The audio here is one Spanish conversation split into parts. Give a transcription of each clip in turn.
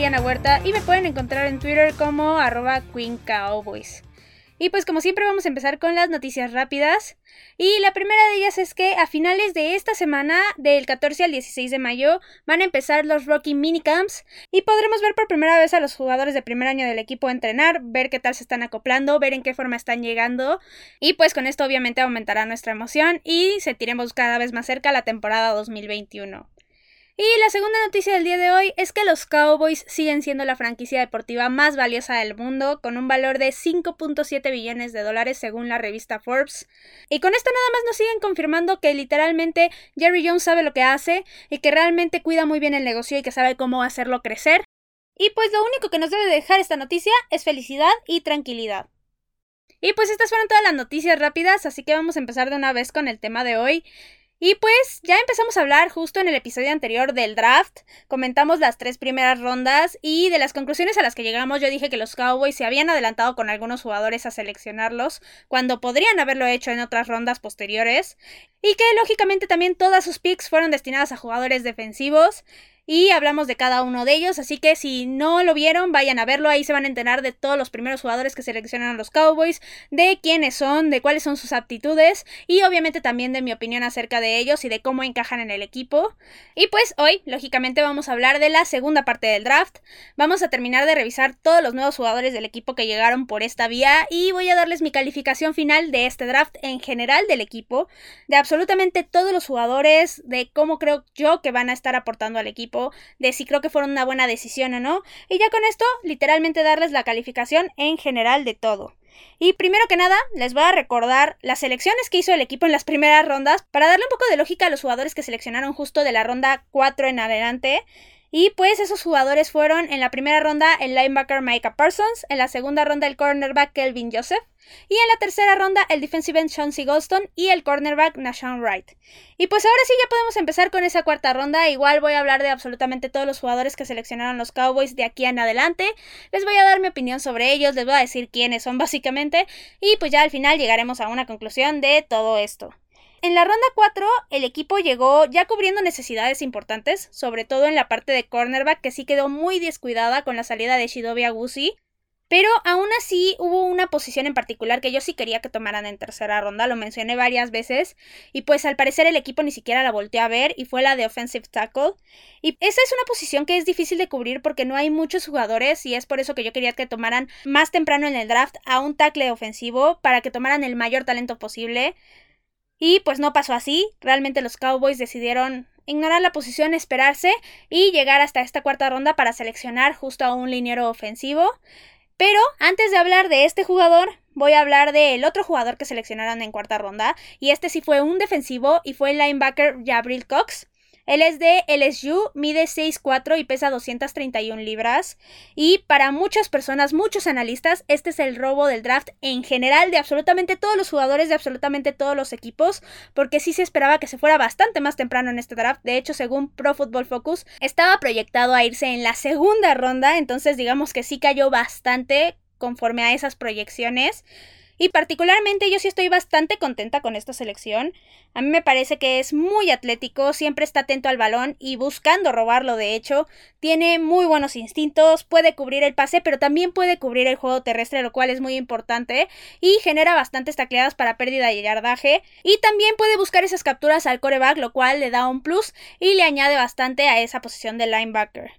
Huerta y me pueden encontrar en Twitter como arroba Queen Cowboys. Y pues como siempre vamos a empezar con las noticias rápidas. Y la primera de ellas es que a finales de esta semana, del 14 al 16 de mayo, van a empezar los Rocky Minicamps y podremos ver por primera vez a los jugadores de primer año del equipo entrenar, ver qué tal se están acoplando, ver en qué forma están llegando y pues con esto obviamente aumentará nuestra emoción y sentiremos cada vez más cerca la temporada 2021. Y la segunda noticia del día de hoy es que los Cowboys siguen siendo la franquicia deportiva más valiosa del mundo, con un valor de 5.7 billones de dólares según la revista Forbes. Y con esto nada más nos siguen confirmando que literalmente Jerry Jones sabe lo que hace y que realmente cuida muy bien el negocio y que sabe cómo hacerlo crecer. Y pues lo único que nos debe dejar esta noticia es felicidad y tranquilidad. Y pues estas fueron todas las noticias rápidas, así que vamos a empezar de una vez con el tema de hoy. Y pues ya empezamos a hablar justo en el episodio anterior del draft, comentamos las tres primeras rondas y de las conclusiones a las que llegamos yo dije que los Cowboys se habían adelantado con algunos jugadores a seleccionarlos cuando podrían haberlo hecho en otras rondas posteriores. Y que lógicamente también todas sus picks fueron destinadas a jugadores defensivos y hablamos de cada uno de ellos, así que si no lo vieron, vayan a verlo, ahí se van a enterar de todos los primeros jugadores que seleccionan los Cowboys, de quiénes son, de cuáles son sus aptitudes y obviamente también de mi opinión acerca de ellos y de cómo encajan en el equipo. Y pues hoy, lógicamente, vamos a hablar de la segunda parte del draft. Vamos a terminar de revisar todos los nuevos jugadores del equipo que llegaron por esta vía y voy a darles mi calificación final de este draft en general del equipo, de absolutamente todos los jugadores, de cómo creo yo que van a estar aportando al equipo de si creo que fueron una buena decisión o no, y ya con esto literalmente darles la calificación en general de todo. Y primero que nada, les voy a recordar las selecciones que hizo el equipo en las primeras rondas para darle un poco de lógica a los jugadores que seleccionaron justo de la ronda 4 en adelante. Y pues esos jugadores fueron en la primera ronda el linebacker Micah Parsons, en la segunda ronda el cornerback Kelvin Joseph, y en la tercera ronda el defensive end Chauncey Golston y el cornerback Nashawn Wright. Y pues ahora sí ya podemos empezar con esa cuarta ronda. Igual voy a hablar de absolutamente todos los jugadores que seleccionaron los Cowboys de aquí en adelante. Les voy a dar mi opinión sobre ellos, les voy a decir quiénes son básicamente. Y pues ya al final llegaremos a una conclusión de todo esto. En la ronda 4, el equipo llegó ya cubriendo necesidades importantes, sobre todo en la parte de cornerback, que sí quedó muy descuidada con la salida de Shidobi Agusi. Pero aún así hubo una posición en particular que yo sí quería que tomaran en tercera ronda, lo mencioné varias veces, y pues al parecer el equipo ni siquiera la volteó a ver, y fue la de offensive tackle. Y esa es una posición que es difícil de cubrir porque no hay muchos jugadores, y es por eso que yo quería que tomaran más temprano en el draft a un tackle ofensivo, para que tomaran el mayor talento posible. Y pues no pasó así, realmente los Cowboys decidieron ignorar la posición, esperarse y llegar hasta esta cuarta ronda para seleccionar justo a un liniero ofensivo. Pero antes de hablar de este jugador, voy a hablar del otro jugador que seleccionaron en cuarta ronda, y este sí fue un defensivo y fue el linebacker Jabril Cox. Él es de LSU, mide 6'4 y pesa 231 libras. Y para muchas personas, muchos analistas, este es el robo del draft en general de absolutamente todos los jugadores de absolutamente todos los equipos, porque sí se esperaba que se fuera bastante más temprano en este draft. De hecho, según Pro Football Focus, estaba proyectado a irse en la segunda ronda, entonces digamos que sí cayó bastante conforme a esas proyecciones. Y particularmente yo sí estoy bastante contenta con esta selección. A mí me parece que es muy atlético, siempre está atento al balón y buscando robarlo de hecho. Tiene muy buenos instintos, puede cubrir el pase, pero también puede cubrir el juego terrestre, lo cual es muy importante. Y genera bastantes tacleadas para pérdida y yardaje. Y también puede buscar esas capturas al coreback, lo cual le da un plus y le añade bastante a esa posición de linebacker.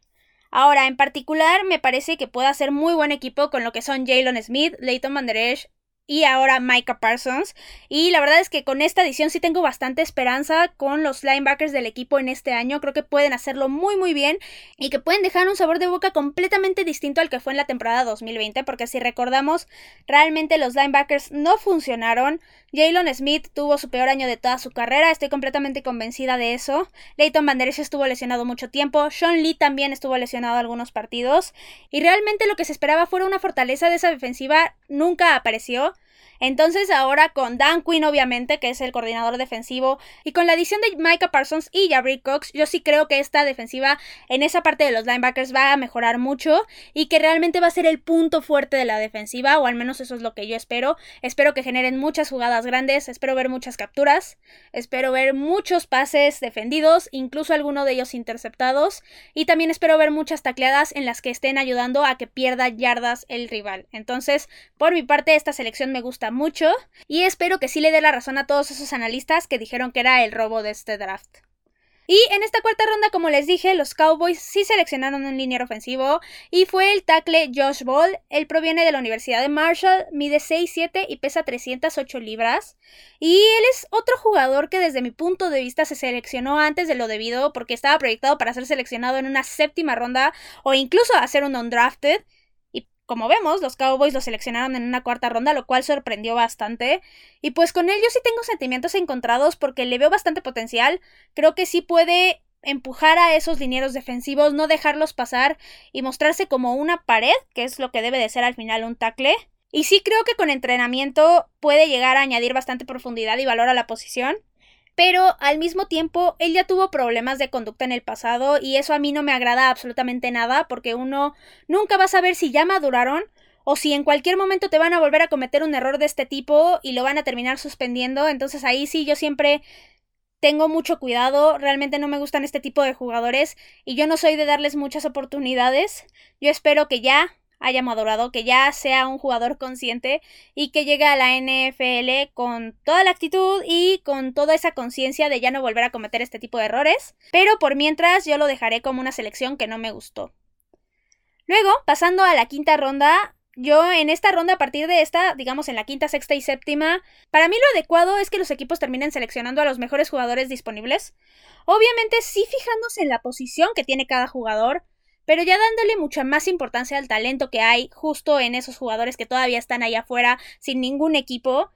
Ahora, en particular, me parece que puede hacer muy buen equipo con lo que son Jalen Smith, Leighton Van Der Esch, y ahora Micah Parsons. Y la verdad es que con esta edición sí tengo bastante esperanza con los linebackers del equipo en este año. Creo que pueden hacerlo muy muy bien y que pueden dejar un sabor de boca completamente distinto al que fue en la temporada 2020. Porque si recordamos, realmente los linebackers no funcionaron. Jalen Smith tuvo su peor año de toda su carrera, estoy completamente convencida de eso. Leighton Van estuvo lesionado mucho tiempo, Sean Lee también estuvo lesionado algunos partidos, y realmente lo que se esperaba fuera una fortaleza de esa defensiva nunca apareció. Entonces ahora con Dan Quinn obviamente, que es el coordinador defensivo, y con la adición de Micah Parsons y Jabri Cox, yo sí creo que esta defensiva en esa parte de los linebackers va a mejorar mucho y que realmente va a ser el punto fuerte de la defensiva, o al menos eso es lo que yo espero. Espero que generen muchas jugadas grandes, espero ver muchas capturas, espero ver muchos pases defendidos, incluso alguno de ellos interceptados, y también espero ver muchas tacleadas en las que estén ayudando a que pierda yardas el rival. Entonces, por mi parte, esta selección me gusta mucho y espero que sí le dé la razón a todos esos analistas que dijeron que era el robo de este draft. Y en esta cuarta ronda, como les dije, los Cowboys sí seleccionaron un liniero ofensivo y fue el tackle Josh Ball. Él proviene de la Universidad de Marshall, mide 6'7 y pesa 308 libras. Y él es otro jugador que desde mi punto de vista se seleccionó antes de lo debido porque estaba proyectado para ser seleccionado en una séptima ronda o incluso a ser un undrafted. Como vemos, los Cowboys lo seleccionaron en una cuarta ronda, lo cual sorprendió bastante. Y pues con él yo sí tengo sentimientos encontrados porque le veo bastante potencial. Creo que sí puede empujar a esos linieros defensivos, no dejarlos pasar y mostrarse como una pared, que es lo que debe de ser al final un tackle. Y sí creo que con entrenamiento puede llegar a añadir bastante profundidad y valor a la posición pero al mismo tiempo él ya tuvo problemas de conducta en el pasado y eso a mí no me agrada absolutamente nada porque uno nunca va a saber si ya maduraron o si en cualquier momento te van a volver a cometer un error de este tipo y lo van a terminar suspendiendo, entonces ahí sí yo siempre tengo mucho cuidado, realmente no me gustan este tipo de jugadores y yo no soy de darles muchas oportunidades. Yo espero que ya haya madurado, que ya sea un jugador consciente y que llegue a la NFL con toda la actitud y con toda esa conciencia de ya no volver a cometer este tipo de errores. Pero por mientras yo lo dejaré como una selección que no me gustó. Luego, pasando a la quinta ronda, yo en esta ronda, a partir de esta, digamos en la quinta, sexta y séptima, para mí lo adecuado es que los equipos terminen seleccionando a los mejores jugadores disponibles. Obviamente sí fijándose en la posición que tiene cada jugador, pero ya dándole mucha más importancia al talento que hay justo en esos jugadores que todavía están allá afuera sin ningún equipo.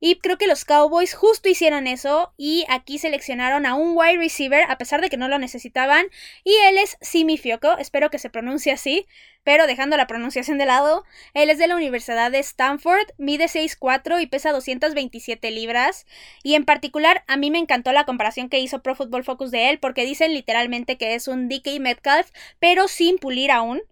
Y creo que los Cowboys justo hicieron eso y aquí seleccionaron a un wide receiver a pesar de que no lo necesitaban y él es Simi Fioco, espero que se pronuncie así, pero dejando la pronunciación de lado, él es de la Universidad de Stanford, mide 6'4 y pesa 227 libras y en particular a mí me encantó la comparación que hizo Pro Football Focus de él porque dicen literalmente que es un DK Metcalf pero sin pulir aún.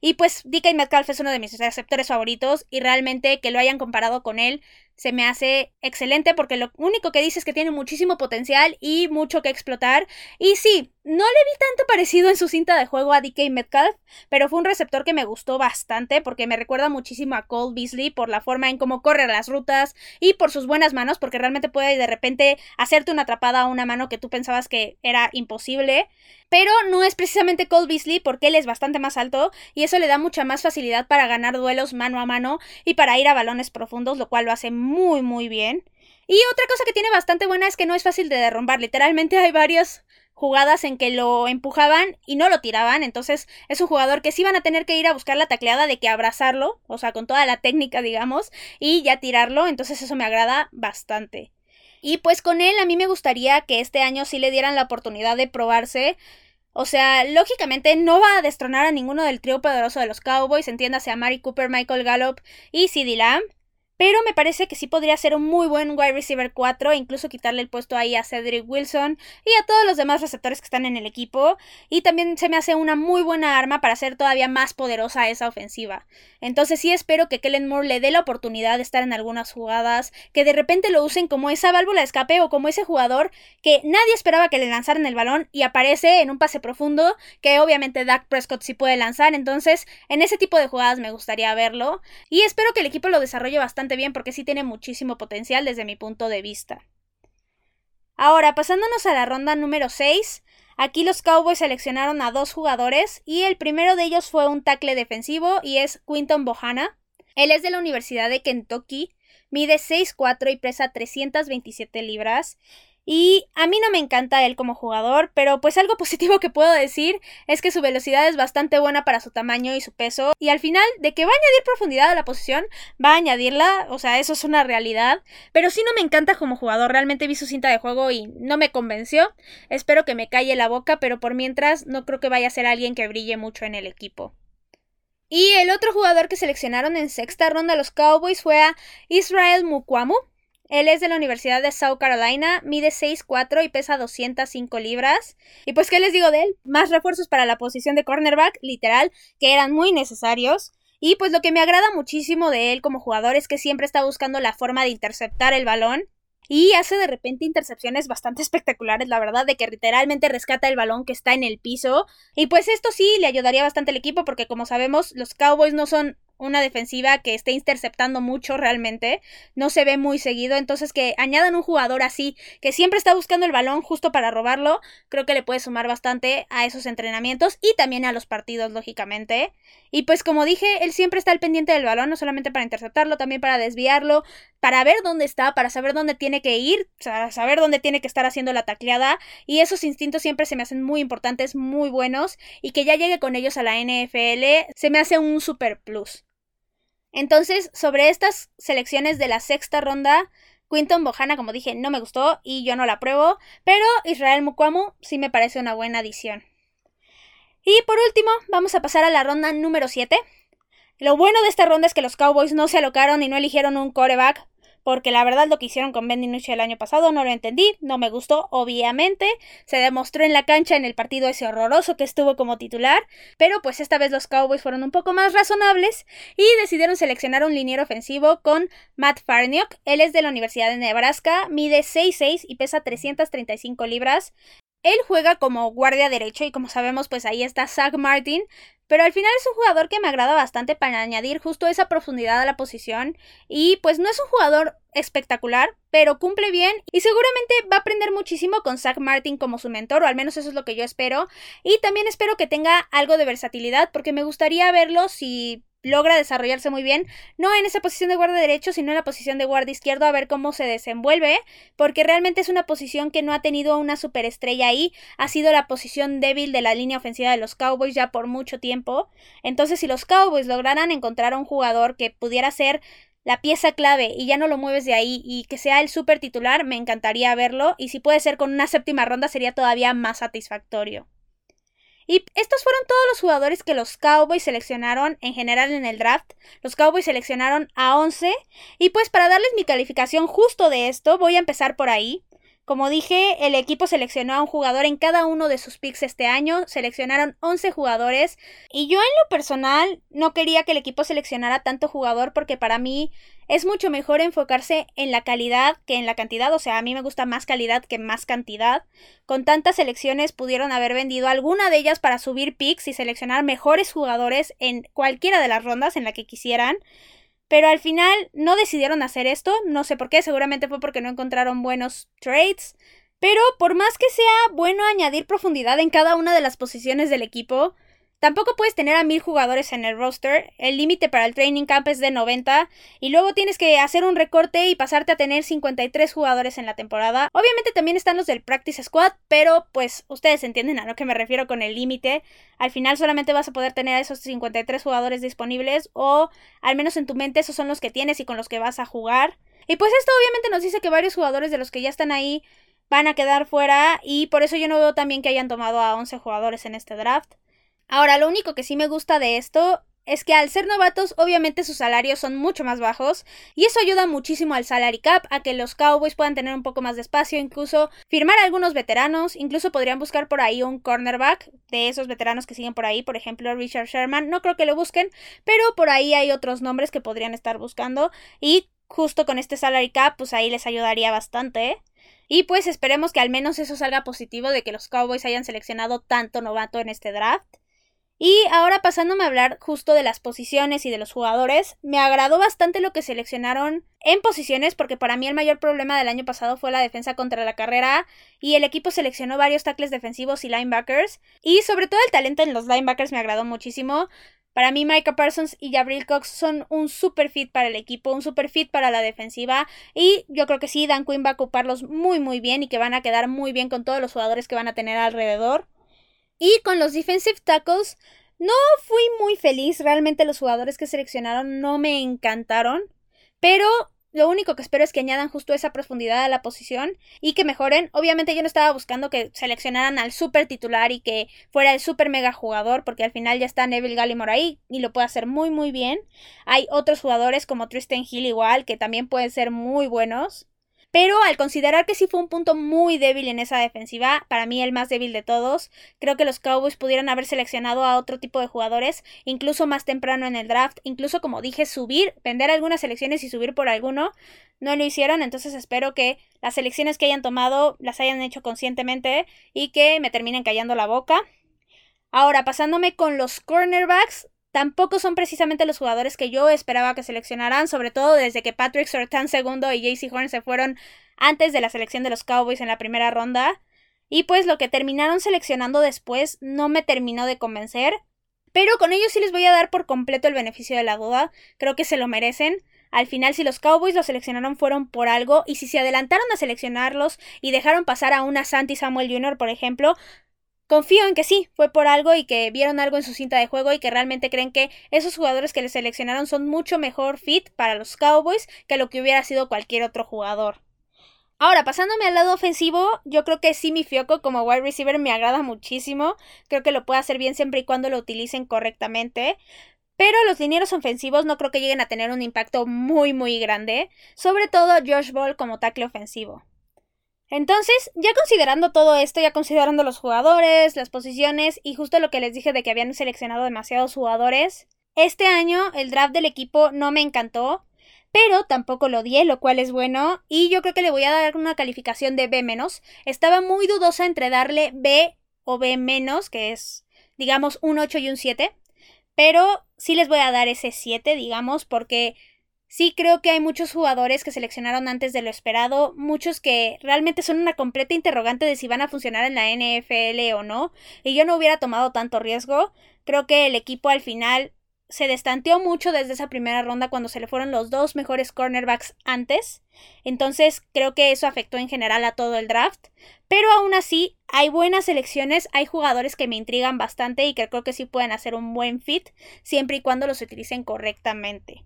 Y pues DK Metcalf es uno de mis receptores favoritos y realmente que lo hayan comparado con él se me hace excelente porque lo único que dice es que tiene muchísimo potencial y mucho que explotar. Y sí, no le vi tanto parecido en su cinta de juego a DK Metcalf, pero fue un receptor que me gustó bastante porque me recuerda muchísimo a Cole Beasley por la forma en cómo corre las rutas y por sus buenas manos, porque realmente puede de repente hacerte una atrapada a una mano que tú pensabas que era imposible. Pero no es precisamente Cole Beasley porque él es bastante más alto y eso le da mucha más facilidad para ganar duelos mano a mano y para ir a balones profundos, lo cual lo hace muy bien. Y otra cosa que tiene bastante buena es que no es fácil de derrumbar. Literalmente hay varias jugadas en que lo empujaban y no lo tiraban. Entonces es un jugador que sí van a tener que ir a buscar la tacleada de que abrazarlo, o sea, con toda la técnica, digamos, y ya tirarlo. Entonces eso me agrada bastante. Y pues con él a mí me gustaría que este año sí le dieran la oportunidad de probarse. O sea, lógicamente no va a destronar a ninguno del trío poderoso de los Cowboys, entiéndase a Mari Cooper, Michael Gallup y CeeDee Lamb. Pero me parece que sí podría ser un muy buen wide receiver 4 e incluso quitarle el puesto ahí a Cedric Wilson y a todos los demás receptores que están en el equipo. Y también se me hace una muy buena arma para hacer todavía más poderosa esa ofensiva. Entonces sí espero que Kellen Moore le dé la oportunidad de estar en algunas jugadas, que de repente lo usen como esa válvula de escape o como ese jugador que nadie esperaba que le lanzaran el balón y aparece en un pase profundo que obviamente Dak Prescott sí puede lanzar. Entonces en ese tipo de jugadas me gustaría verlo y espero que el equipo lo desarrolle bien porque sí tiene muchísimo potencial desde mi punto de vista. Ahora, pasándonos a la ronda número 6, aquí los Cowboys seleccionaron a dos jugadores y el primero de ellos fue un tackle defensivo y es Quinton Bohana. Él es de la Universidad de Kentucky, mide 6'4 y pesa 327 libras y a mí no me encanta él como jugador, pero pues algo positivo que puedo decir es que su velocidad es bastante buena para su tamaño y su peso. Y al final, de que va a añadir profundidad a la posición, va a añadirla, o sea, eso es una realidad. Pero sí no me encanta como jugador, realmente vi su cinta de juego y no me convenció. Espero que me calle la boca, pero por mientras no creo que vaya a ser alguien que brille mucho en el equipo. Y el otro jugador que seleccionaron en sexta ronda los Cowboys fue a Israel Mukwamu. Él es de la Universidad de South Carolina, mide 6'4 y pesa 205 libras. Y pues, ¿qué les digo de él? Más refuerzos para la posición de cornerback, literal, que eran muy necesarios. Y pues lo que me agrada muchísimo de él como jugador es que siempre está buscando la forma de interceptar el balón. Y hace de repente intercepciones bastante espectaculares, la verdad, de que literalmente rescata el balón que está en el piso. Y pues esto sí le ayudaría bastante al equipo porque como sabemos los Cowboys no son una defensiva que esté interceptando mucho realmente, no se ve muy seguido, entonces que añadan un jugador así, que siempre está buscando el balón justo para robarlo, creo que le puede sumar bastante a esos entrenamientos y también a los partidos, lógicamente. Y pues como dije, él siempre está al pendiente del balón, no solamente para interceptarlo, también para desviarlo, para ver dónde está, para saber dónde tiene que ir, para saber dónde tiene que estar haciendo la tacleada, y esos instintos siempre se me hacen muy importantes, muy buenos, y que ya llegue con ellos a la NFL se me hace un super plus. Entonces, sobre estas selecciones de la sexta ronda, Quinton Bohana, como dije, no me gustó y yo no la apruebo, pero Israel Mukwamu sí me parece una buena adición. Y por último, vamos a pasar a la ronda número 7. Lo bueno de esta ronda es que los Cowboys no se alocaron y no eligieron un coreback porque la verdad lo que hicieron con Ben DiNucci el año pasado no lo entendí, no me gustó, obviamente, se demostró en la cancha en el partido ese horroroso que estuvo como titular, pero pues esta vez los Cowboys fueron un poco más razonables y decidieron seleccionar un liniero ofensivo con Matt Farniok, él es de la Universidad de Nebraska, mide 6'6 y pesa 335 libras, él juega como guardia derecho y como sabemos pues ahí está Zach Martin, pero al final es un jugador que me agrada bastante para añadir justo esa profundidad a la posición y pues no es un jugador espectacular, pero cumple bien y seguramente va a aprender muchísimo con Zach Martin como su mentor, o al menos eso es lo que yo espero. Y también espero que tenga algo de versatilidad porque me gustaría verlo si logra desarrollarse muy bien, no en esa posición de guardia derecho, sino en la posición de guardia izquierdo, a ver cómo se desenvuelve, porque realmente es una posición que no ha tenido una superestrella ahí, ha sido la posición débil de la línea ofensiva de los Cowboys ya por mucho tiempo. Entonces, si los Cowboys lograran encontrar a un jugador que pudiera ser la pieza clave y ya no lo mueves de ahí y que sea el super titular, me encantaría verlo y si puede ser con una séptima ronda sería todavía más satisfactorio. Y estos fueron todos los jugadores que los Cowboys seleccionaron en general en el draft. Los Cowboys seleccionaron a 11. Y pues para darles mi calificación justo de esto, voy a empezar por ahí. Como dije, el equipo seleccionó a un jugador en cada uno de sus picks este año, seleccionaron 11 jugadores y yo en lo personal no quería que el equipo seleccionara tanto jugador porque para mí es mucho mejor enfocarse en la calidad que en la cantidad, o sea, a mí me gusta más calidad que más cantidad. Con tantas selecciones pudieron haber vendido alguna de ellas para subir picks y seleccionar mejores jugadores en cualquiera de las rondas en la que quisieran. Pero al final no decidieron hacer esto, no sé por qué, seguramente fue porque no encontraron buenos trades. Pero por más que sea bueno añadir profundidad en cada una de las posiciones del equipo, Tampoco puedes tener a mil jugadores en el roster, el límite para el training camp es de 90 y luego tienes que hacer un recorte y pasarte a tener 53 jugadores en la temporada. Obviamente también están los del practice squad, pero pues ustedes entienden a lo que me refiero con el límite. Al final solamente vas a poder tener a esos 53 jugadores disponibles o al menos en tu mente esos son los que tienes y con los que vas a jugar. Y pues esto obviamente nos dice que varios jugadores de los que ya están ahí van a quedar fuera y por eso yo no veo también que hayan tomado a 11 jugadores en este draft. Ahora, lo único que sí me gusta de esto es que al ser novatos obviamente sus salarios son mucho más bajos y eso ayuda muchísimo al salary cap a que los Cowboys puedan tener un poco más de espacio, incluso firmar a algunos veteranos, incluso podrían buscar por ahí un cornerback de esos veteranos que siguen por ahí, por ejemplo Richard Sherman, no creo que lo busquen, pero por ahí hay otros nombres que podrían estar buscando y justo con este salary cap pues ahí les ayudaría bastante. Y pues esperemos que al menos eso salga positivo de que los Cowboys hayan seleccionado tanto novato en este draft. Y ahora pasándome a hablar justo de las posiciones y de los jugadores, me agradó bastante lo que seleccionaron en posiciones porque para mí el mayor problema del año pasado fue la defensa contra la carrera y el equipo seleccionó varios tackles defensivos y linebackers y sobre todo el talento en los linebackers me agradó muchísimo. Para mí Micah Parsons y Gabriel Cox son un super fit para el equipo, un super fit para la defensiva y yo creo que sí, Dan Quinn va a ocuparlos muy muy bien y que van a quedar muy bien con todos los jugadores que van a tener alrededor. Y con los defensive tackles no fui muy feliz, realmente los jugadores que seleccionaron no me encantaron, pero lo único que espero es que añadan justo esa profundidad a la posición y que mejoren. Obviamente yo no estaba buscando que seleccionaran al super titular y que fuera el super mega jugador, porque al final ya está Neville Gallimore ahí y lo puede hacer muy muy bien. Hay otros jugadores como Tristan Hill igual que también pueden ser muy buenos. Pero al considerar que sí fue un punto muy débil en esa defensiva, para mí el más débil de todos, creo que los Cowboys pudieran haber seleccionado a otro tipo de jugadores, incluso más temprano en el draft, incluso como dije, subir, vender algunas selecciones y subir por alguno. No lo hicieron, entonces espero que las selecciones que hayan tomado las hayan hecho conscientemente y que me terminen callando la boca. Ahora, pasándome con los cornerbacks, tampoco son precisamente los jugadores que yo esperaba que seleccionaran, sobre todo desde que Patrick Surtain segundo y JC Horn se fueron antes de la selección de los Cowboys en la primera ronda. Y pues lo que terminaron seleccionando después no me terminó de convencer. Pero con ellos sí les voy a dar por completo el beneficio de la duda. Creo que se lo merecen. Al final, si los Cowboys los seleccionaron fueron por algo, y si se adelantaron a seleccionarlos y dejaron pasar a una Santi Samuel Jr., por ejemplo, Confío en que sí, fue por algo y que vieron algo en su cinta de juego y que realmente creen que esos jugadores que les seleccionaron son mucho mejor fit para los Cowboys que lo que hubiera sido cualquier otro jugador. Ahora, pasándome al lado ofensivo, yo creo que sí mi Fioco como wide receiver me agrada muchísimo. Creo que lo puede hacer bien siempre y cuando lo utilicen correctamente. Pero los linieros ofensivos no creo que lleguen a tener un impacto muy muy grande. Sobre todo Josh Ball como tackle ofensivo. Entonces, ya considerando todo esto, ya considerando los jugadores, las posiciones y justo lo que les dije de que habían seleccionado demasiados jugadores, este año el draft del equipo no me encantó, pero tampoco lo odié, lo cual es bueno, y yo creo que le voy a dar una calificación de B. Estaba muy dudosa entre darle B o B que es, digamos, un 8 y un 7, pero sí les voy a dar ese 7, digamos, porque Sí, creo que hay muchos jugadores que seleccionaron antes de lo esperado, muchos que realmente son una completa interrogante de si van a funcionar en la NFL o no, y yo no hubiera tomado tanto riesgo. Creo que el equipo al final se destanteó mucho desde esa primera ronda cuando se le fueron los dos mejores cornerbacks antes. Entonces creo que eso afectó en general a todo el draft. Pero aún así hay buenas selecciones, hay jugadores que me intrigan bastante y que creo que sí pueden hacer un buen fit siempre y cuando los utilicen correctamente.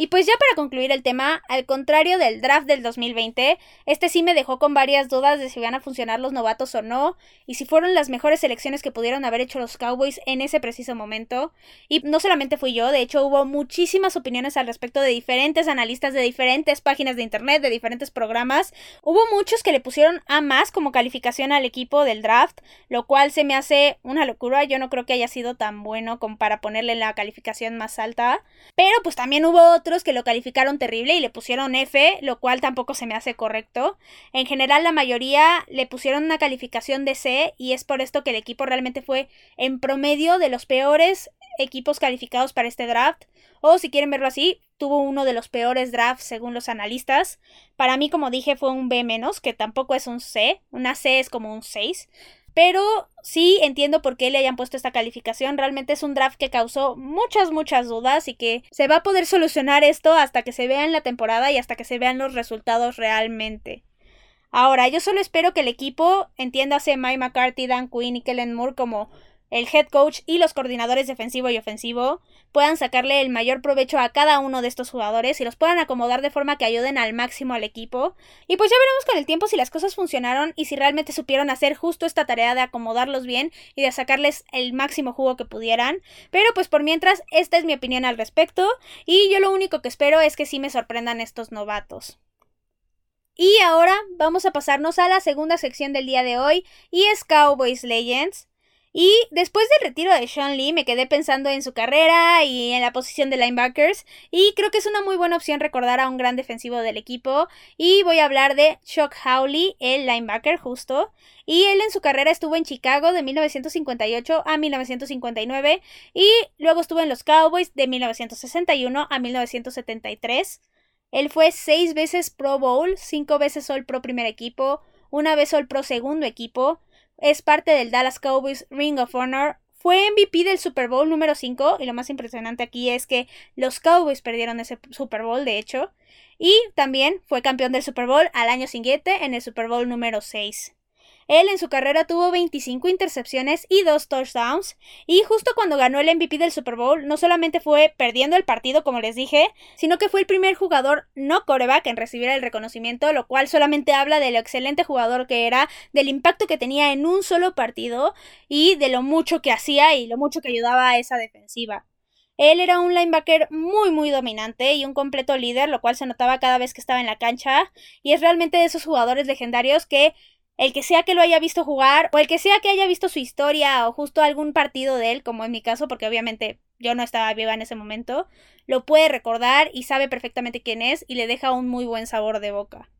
Y pues ya para concluir el tema, al contrario del draft del 2020, este sí me dejó con varias dudas de si van a funcionar los novatos o no, y si fueron las mejores selecciones que pudieron haber hecho los Cowboys en ese preciso momento. Y no solamente fui yo, de hecho hubo muchísimas opiniones al respecto de diferentes analistas de diferentes páginas de internet, de diferentes programas. Hubo muchos que le pusieron A más como calificación al equipo del draft, lo cual se me hace una locura. Yo no creo que haya sido tan bueno como para ponerle la calificación más alta. Pero pues también hubo que lo calificaron terrible y le pusieron F, lo cual tampoco se me hace correcto. En general la mayoría le pusieron una calificación de C y es por esto que el equipo realmente fue en promedio de los peores equipos calificados para este draft. O si quieren verlo así, tuvo uno de los peores drafts según los analistas. Para mí, como dije, fue un B que tampoco es un C. Una C es como un 6. Pero sí entiendo por qué le hayan puesto esta calificación. Realmente es un draft que causó muchas, muchas dudas y que se va a poder solucionar esto hasta que se vea en la temporada y hasta que se vean los resultados realmente. Ahora, yo solo espero que el equipo, entiéndase Mike McCarthy, Dan Quinn y Kellen Moore como el head coach y los coordinadores defensivo y ofensivo puedan sacarle el mayor provecho a cada uno de estos jugadores y los puedan acomodar de forma que ayuden al máximo al equipo. Y pues ya veremos con el tiempo si las cosas funcionaron y si realmente supieron hacer justo esta tarea de acomodarlos bien y de sacarles el máximo jugo que pudieran. Pero pues por mientras, esta es mi opinión al respecto y yo lo único que espero es que sí me sorprendan estos novatos. Y ahora vamos a pasarnos a la segunda sección del día de hoy y es Cowboys Legends. Y después del retiro de Sean Lee me quedé pensando en su carrera y en la posición de linebackers. Y creo que es una muy buena opción recordar a un gran defensivo del equipo. Y voy a hablar de Chuck Howley, el linebacker justo, y él en su carrera estuvo en Chicago de 1958 a 1959 y luego estuvo en los Cowboys de 1961 a 1973. Él fue seis veces Pro Bowl, cinco veces All Pro primer equipo, una vez All Pro segundo equipo, es parte del Dallas Cowboys Ring of Honor. Fue MVP del Super Bowl número 5 y lo más impresionante aquí es que los Cowboys perdieron ese Super Bowl, de hecho. Y también fue campeón del Super Bowl al año siguiente en el Super Bowl número 6. Él en su carrera tuvo 25 intercepciones y 2 touchdowns. Y justo cuando ganó el MVP del Super Bowl, no solamente fue perdiendo el partido, como les dije, sino que fue el primer jugador no coreback en recibir el reconocimiento, lo cual solamente habla de lo excelente jugador que era, del impacto que tenía en un solo partido y de lo mucho que hacía y lo mucho que ayudaba a esa defensiva. Él era un linebacker muy muy dominante y un completo líder, lo cual se notaba cada vez que estaba en la cancha, y es realmente de esos jugadores legendarios que el que sea que lo haya visto jugar o el que sea que haya visto su historia o justo algún partido de él, como en mi caso, porque obviamente yo no estaba viva en ese momento, lo puede recordar y sabe perfectamente quién es y le deja un muy buen sabor de boca.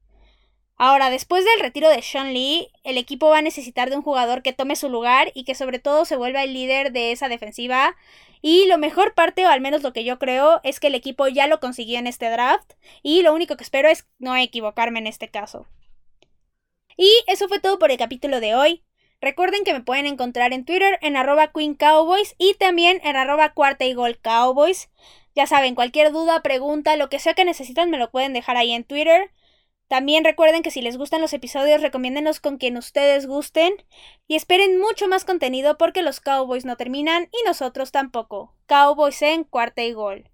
Ahora, después del retiro de Sean Lee, el equipo va a necesitar de un jugador que tome su lugar y que sobre todo se vuelva el líder de esa defensiva. Y lo mejor parte, o al menos lo que yo creo, es que el equipo ya lo consiguió en este draft. Y lo único que espero es no equivocarme en este caso. Y eso fue todo por el capítulo de hoy. Recuerden que me pueden encontrar en Twitter en arroba Queen Cowboys y también en arroba cuarta y gol Cowboys. Ya saben, cualquier duda, pregunta, lo que sea que necesitan me lo pueden dejar ahí en Twitter. También recuerden que si les gustan los episodios, recomiéndenos con quien ustedes gusten. Y esperen mucho más contenido porque los Cowboys no terminan y nosotros tampoco. Cowboys en cuarta y gol.